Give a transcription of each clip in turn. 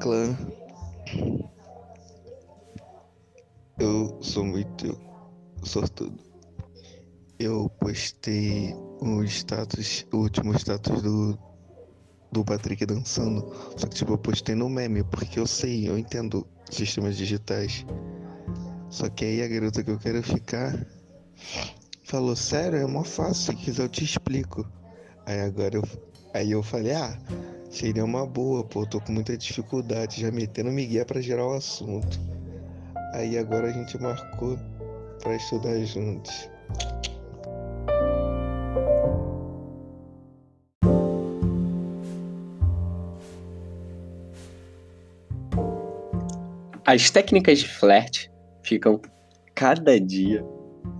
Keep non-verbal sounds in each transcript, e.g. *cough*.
clã. Eu sou muito sortudo. Eu postei o status, o último status do, do Patrick dançando. Só que tipo, eu postei no meme, porque eu sei, eu entendo sistemas digitais. Só que aí a garota que eu quero ficar falou, sério, é mó fácil, se quiser eu te explico. Aí agora eu. Aí eu falei, ah, seria uma boa, pô, tô com muita dificuldade, já metendo Miguel para gerar o assunto. Aí agora a gente marcou para estudar juntos. As técnicas de flerte ficam cada dia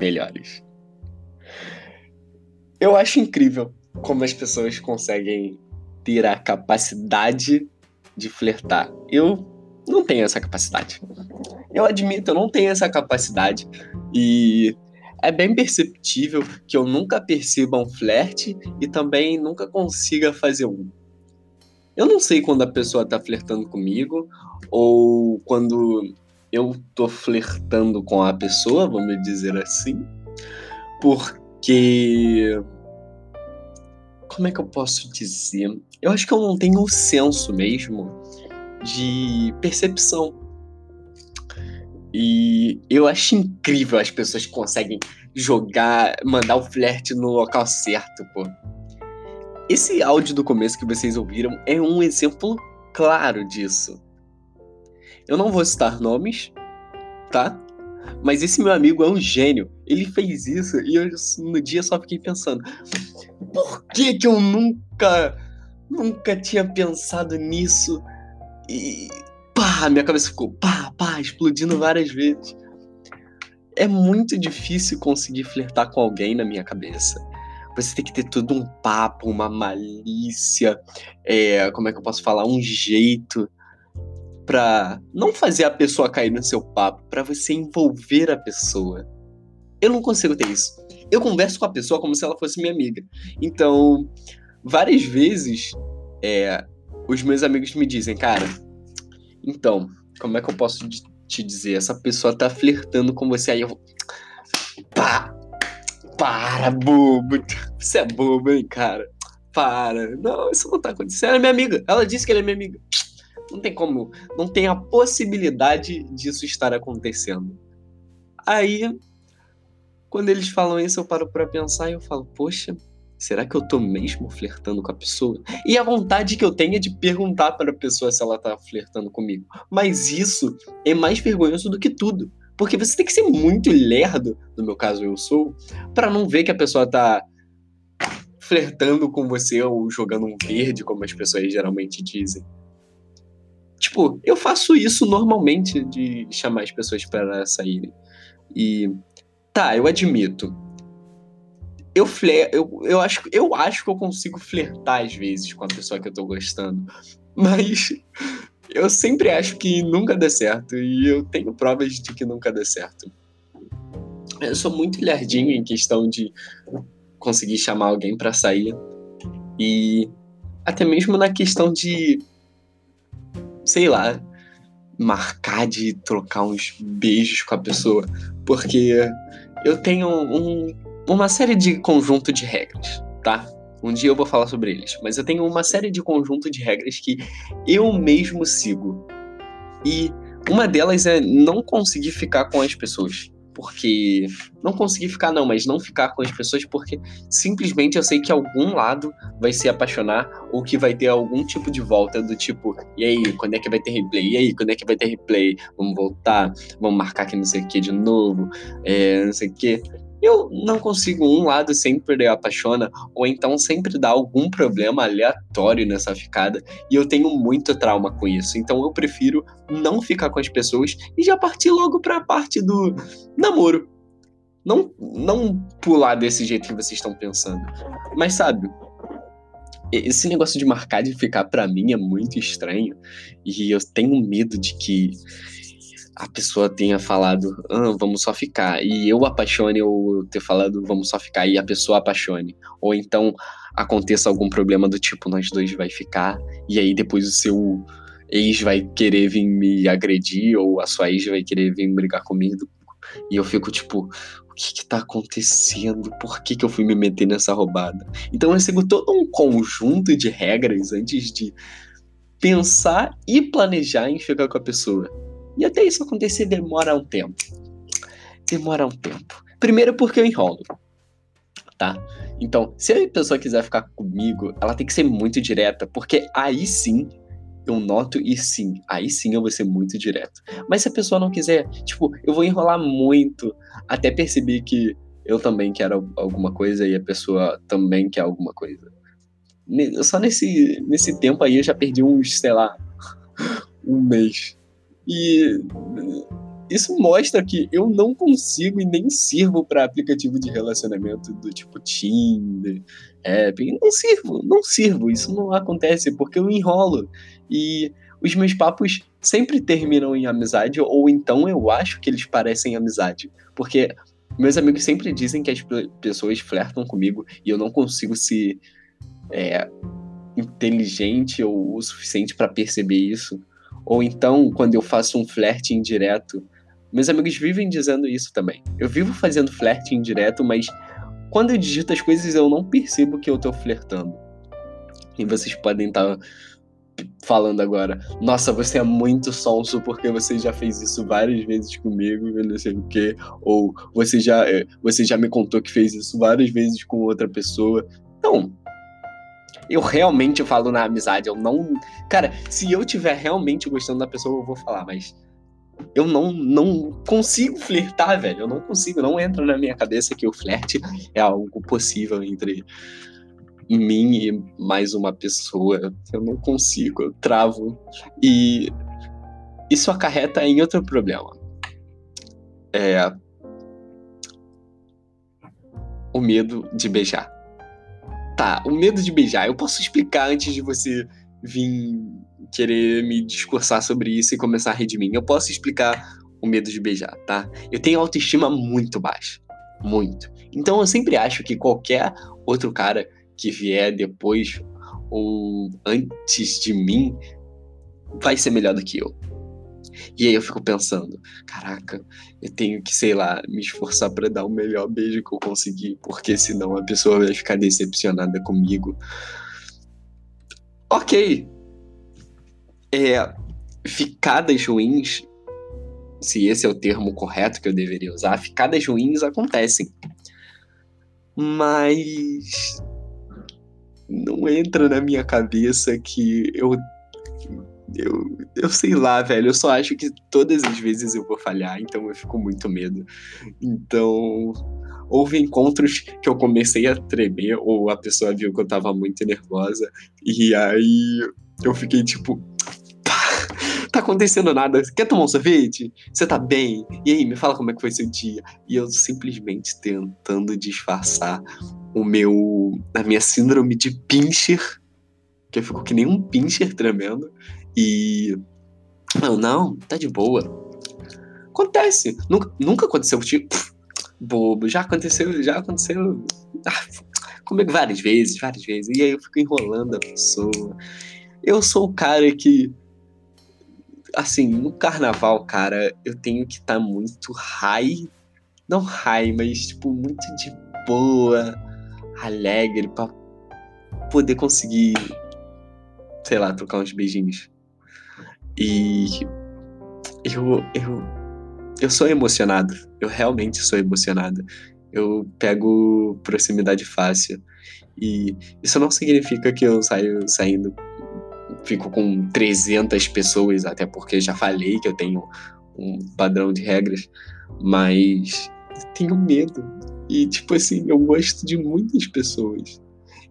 melhores. Eu acho incrível como as pessoas conseguem ter a capacidade de flertar. Eu não tenho essa capacidade. Eu admito, eu não tenho essa capacidade. E é bem perceptível que eu nunca perceba um flerte e também nunca consiga fazer um. Eu não sei quando a pessoa tá flertando comigo ou quando eu tô flertando com a pessoa, vamos dizer assim, porque como é que eu posso dizer? Eu acho que eu não tenho o senso mesmo de percepção. E eu acho incrível as pessoas que conseguem jogar, mandar o flerte no local certo, pô. Esse áudio do começo que vocês ouviram é um exemplo claro disso. Eu não vou citar nomes, tá? Mas esse meu amigo é um gênio. Ele fez isso e eu no dia só fiquei pensando: por que que eu nunca nunca tinha pensado nisso? E pá, minha cabeça ficou pá, pá, explodindo várias vezes. É muito difícil conseguir flertar com alguém na minha cabeça. Você tem que ter todo um papo, uma malícia, é, como é que eu posso falar? Um jeito para não fazer a pessoa cair no seu papo, para você envolver a pessoa. Eu não consigo ter isso. Eu converso com a pessoa como se ela fosse minha amiga. Então, várias vezes, é, os meus amigos me dizem, cara, então, como é que eu posso te dizer? Essa pessoa tá flertando com você, aí eu vou. Pá! Para, bobo! Você é bobo, hein, cara? Para! Não, isso não tá acontecendo. Ela é minha amiga. Ela disse que ela é minha amiga. Não tem como, não tem a possibilidade disso estar acontecendo. Aí, quando eles falam isso, eu paro para pensar e eu falo, poxa, será que eu tô mesmo flertando com a pessoa? E a vontade que eu tenho é de perguntar para a pessoa se ela tá flertando comigo. Mas isso é mais vergonhoso do que tudo. Porque você tem que ser muito lerdo, no meu caso eu sou, para não ver que a pessoa tá flertando com você ou jogando um verde, como as pessoas geralmente dizem. Tipo, eu faço isso normalmente de chamar as pessoas para saírem. E tá, eu admito. Eu, fler, eu, eu, acho, eu acho que eu consigo flertar às vezes com a pessoa que eu tô gostando. *laughs* Mas eu sempre acho que nunca dá certo. E eu tenho provas de que nunca dá certo. Eu sou muito lerdinho em questão de conseguir chamar alguém para sair. E até mesmo na questão de sei lá, marcar de trocar uns beijos com a pessoa, porque eu tenho um, uma série de conjunto de regras, tá? Um dia eu vou falar sobre eles, mas eu tenho uma série de conjunto de regras que eu mesmo sigo. E uma delas é não conseguir ficar com as pessoas porque não consegui ficar não, mas não ficar com as pessoas porque simplesmente eu sei que algum lado vai se apaixonar ou que vai ter algum tipo de volta do tipo, e aí, quando é que vai ter replay? E aí, quando é que vai ter replay? Vamos voltar, vamos marcar aqui não sei o que de novo, é, não sei o que eu não consigo um lado sempre apaixona, ou então sempre dá algum problema aleatório nessa ficada, e eu tenho muito trauma com isso. Então eu prefiro não ficar com as pessoas e já partir logo para a parte do namoro. Não, não pular desse jeito que vocês estão pensando. Mas sabe, esse negócio de marcar de ficar para mim é muito estranho e eu tenho medo de que a pessoa tenha falado, ah, vamos só ficar, e eu apaixone, ou ter falado, vamos só ficar, e a pessoa apaixone. Ou então aconteça algum problema do tipo, nós dois vai ficar, e aí depois o seu ex vai querer vir me agredir ou a sua ex vai querer vir brigar comigo. E eu fico tipo, o que que tá acontecendo? Por que que eu fui me meter nessa roubada? Então eu sigo todo um conjunto de regras antes de pensar e planejar em ficar com a pessoa. E até isso acontecer demora um tempo. Demora um tempo. Primeiro porque eu enrolo. Tá? Então, se a pessoa quiser ficar comigo, ela tem que ser muito direta, porque aí sim eu noto e sim, aí sim eu vou ser muito direto. Mas se a pessoa não quiser, tipo, eu vou enrolar muito até perceber que eu também quero alguma coisa e a pessoa também quer alguma coisa. Só nesse, nesse tempo aí eu já perdi uns, sei lá, *laughs* um mês. E isso mostra que eu não consigo e nem sirvo para aplicativo de relacionamento do tipo Tinder, App. Não sirvo, não sirvo. Isso não acontece porque eu enrolo. E os meus papos sempre terminam em amizade, ou então eu acho que eles parecem amizade. Porque meus amigos sempre dizem que as pessoas flertam comigo e eu não consigo se é, inteligente ou o suficiente para perceber isso. Ou então, quando eu faço um flerte indireto, meus amigos vivem dizendo isso também. Eu vivo fazendo flerte indireto, mas quando eu digito as coisas eu não percebo que eu tô flertando. E vocês podem estar tá falando agora, nossa, você é muito sonso porque você já fez isso várias vezes comigo, não sei o quê, ou você já, é, você já me contou que fez isso várias vezes com outra pessoa. Não, eu realmente falo na amizade, eu não. Cara, se eu tiver realmente gostando da pessoa, eu vou falar, mas eu não, não consigo flertar, velho. Eu não consigo, não entra na minha cabeça que o flerte é algo possível entre mim e mais uma pessoa. Eu não consigo, eu travo. E isso acarreta em outro problema. É. O medo de beijar. Tá, o medo de beijar. Eu posso explicar antes de você vir querer me discursar sobre isso e começar a rir de mim. Eu posso explicar o medo de beijar, tá? Eu tenho autoestima muito baixa. Muito. Então eu sempre acho que qualquer outro cara que vier depois ou antes de mim vai ser melhor do que eu. E aí eu fico pensando, caraca, eu tenho que, sei lá, me esforçar para dar o melhor beijo que eu conseguir, porque senão a pessoa vai ficar decepcionada comigo. Ok. É, ficadas ruins, se esse é o termo correto que eu deveria usar, ficadas ruins acontecem. Mas não entra na minha cabeça que eu eu, eu sei lá, velho. Eu só acho que todas as vezes eu vou falhar, então eu fico muito medo. Então, houve encontros que eu comecei a tremer, ou a pessoa viu que eu tava muito nervosa, e aí eu fiquei tipo. Tá acontecendo nada. Quer tomar um sorvete? Você tá bem? E aí, me fala como é que foi seu dia. E eu simplesmente tentando disfarçar o meu. a minha síndrome de pincher. Que eu fico que nem um pincher tremendo. E. Não, não, tá de boa. Acontece. Nunca, nunca aconteceu contigo. Bobo, já aconteceu, já aconteceu. Ah, comigo várias vezes, várias vezes. E aí eu fico enrolando a pessoa. Eu sou o cara que. Assim, no carnaval, cara, eu tenho que estar tá muito high. Não high, mas, tipo, muito de boa, alegre, pra poder conseguir, sei lá, trocar uns beijinhos. E eu, eu, eu sou emocionado. Eu realmente sou emocionado. Eu pego proximidade fácil. E isso não significa que eu saio saindo, fico com 300 pessoas, até porque já falei que eu tenho um padrão de regras, mas eu tenho medo. E, tipo assim, eu gosto de muitas pessoas.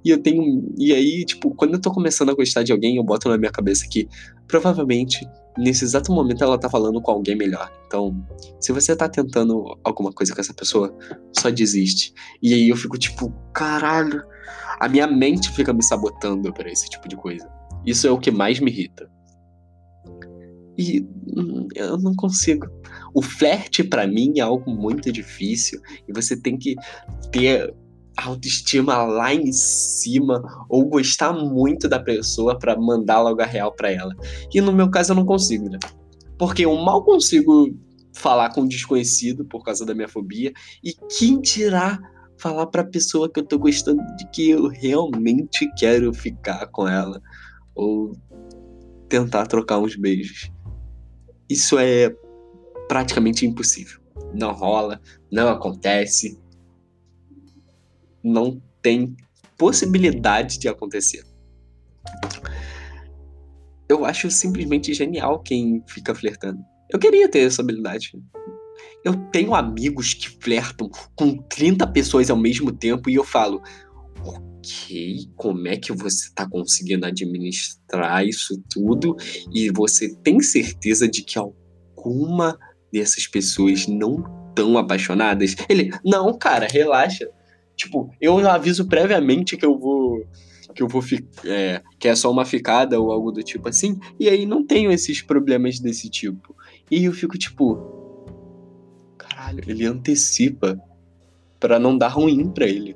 E eu tenho. E aí, tipo, quando eu tô começando a gostar de alguém, eu boto na minha cabeça que provavelmente nesse exato momento ela tá falando com alguém melhor. Então, se você tá tentando alguma coisa com essa pessoa, só desiste. E aí eu fico tipo, caralho. A minha mente fica me sabotando para esse tipo de coisa. Isso é o que mais me irrita. E hum, eu não consigo. O flerte para mim é algo muito difícil e você tem que ter autoestima lá em cima ou gostar muito da pessoa para mandar logo a real para ela. E no meu caso eu não consigo, né? Porque eu mal consigo falar com um desconhecido por causa da minha fobia e quem dirá falar para pessoa que eu tô gostando de que eu realmente quero ficar com ela ou tentar trocar uns beijos. Isso é praticamente impossível. Não rola, não acontece não tem possibilidade de acontecer. Eu acho simplesmente genial quem fica flertando. Eu queria ter essa habilidade. Eu tenho amigos que flertam com 30 pessoas ao mesmo tempo e eu falo: Ok, como é que você está conseguindo administrar isso tudo? E você tem certeza de que alguma dessas pessoas não estão apaixonadas? Ele: Não, cara, relaxa. Tipo, eu aviso previamente que eu vou. Que eu vou é, que é só uma ficada ou algo do tipo assim. E aí não tenho esses problemas desse tipo. E eu fico tipo. Caralho, ele antecipa para não dar ruim para ele.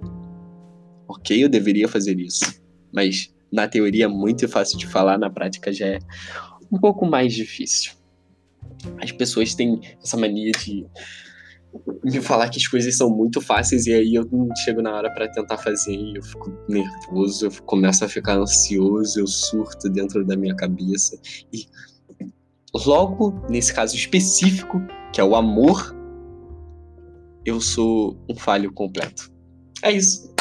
Ok, eu deveria fazer isso. Mas na teoria é muito fácil de falar, na prática já é um pouco mais difícil. As pessoas têm essa mania de me falar que as coisas são muito fáceis e aí eu chego na hora para tentar fazer e eu fico nervoso, eu começo a ficar ansioso, eu surto dentro da minha cabeça e logo nesse caso específico, que é o amor, eu sou um falho completo. É isso.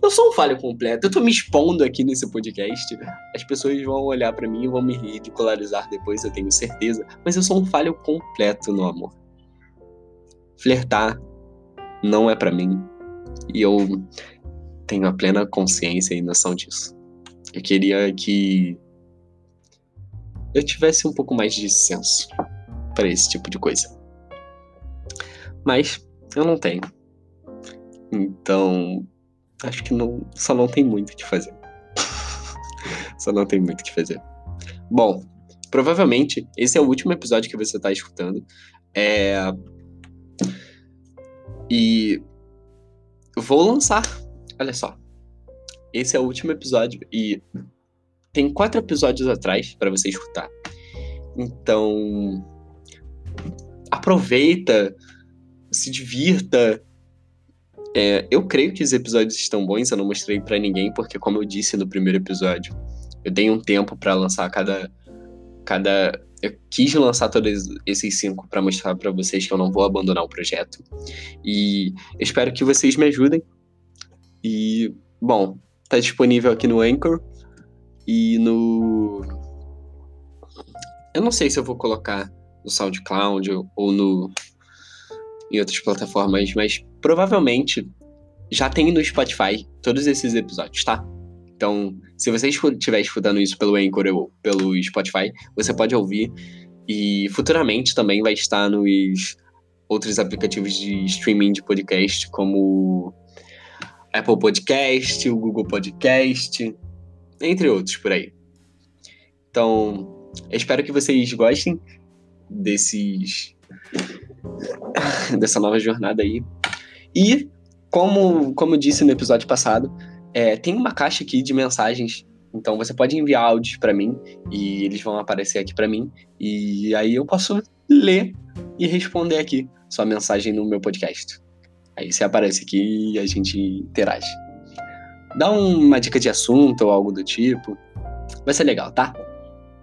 Eu sou um falho completo. Eu tô me expondo aqui nesse podcast. As pessoas vão olhar para mim e vão me ridicularizar depois, eu tenho certeza. Mas eu sou um falho completo no amor flertar não é para mim. E eu tenho a plena consciência e noção disso. Eu queria que eu tivesse um pouco mais de senso para esse tipo de coisa. Mas eu não tenho. Então, acho que não, só não tem muito o que fazer. *laughs* só não tem muito o que fazer. Bom, provavelmente esse é o último episódio que você está escutando. É, e vou lançar. Olha só. Esse é o último episódio e tem quatro episódios atrás para você escutar. Então, aproveita, se divirta. É, eu creio que os episódios estão bons. Eu não mostrei para ninguém porque, como eu disse no primeiro episódio, eu dei um tempo para lançar cada cada eu quis lançar todos esses cinco para mostrar para vocês que eu não vou abandonar o projeto. E espero que vocês me ajudem. E, bom, tá disponível aqui no Anchor e no. Eu não sei se eu vou colocar no SoundCloud ou no. em outras plataformas, mas provavelmente já tem no Spotify todos esses episódios, tá? Então, se você estiver escutando isso pelo Anchor ou pelo Spotify, você pode ouvir. E futuramente também vai estar nos outros aplicativos de streaming de podcast, como Apple Podcast, o Google Podcast, entre outros por aí. Então, espero que vocês gostem desses dessa nova jornada aí. E como como eu disse no episódio passado, é, tem uma caixa aqui de mensagens. Então você pode enviar áudios para mim e eles vão aparecer aqui para mim e aí eu posso ler e responder aqui sua mensagem no meu podcast. Aí você aparece aqui e a gente interage. Dá uma dica de assunto ou algo do tipo. Vai ser legal, tá?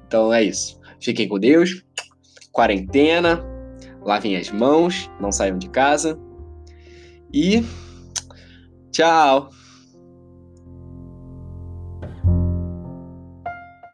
Então é isso. Fiquem com Deus. Quarentena. Lavem as mãos. Não saiam de casa. E tchau!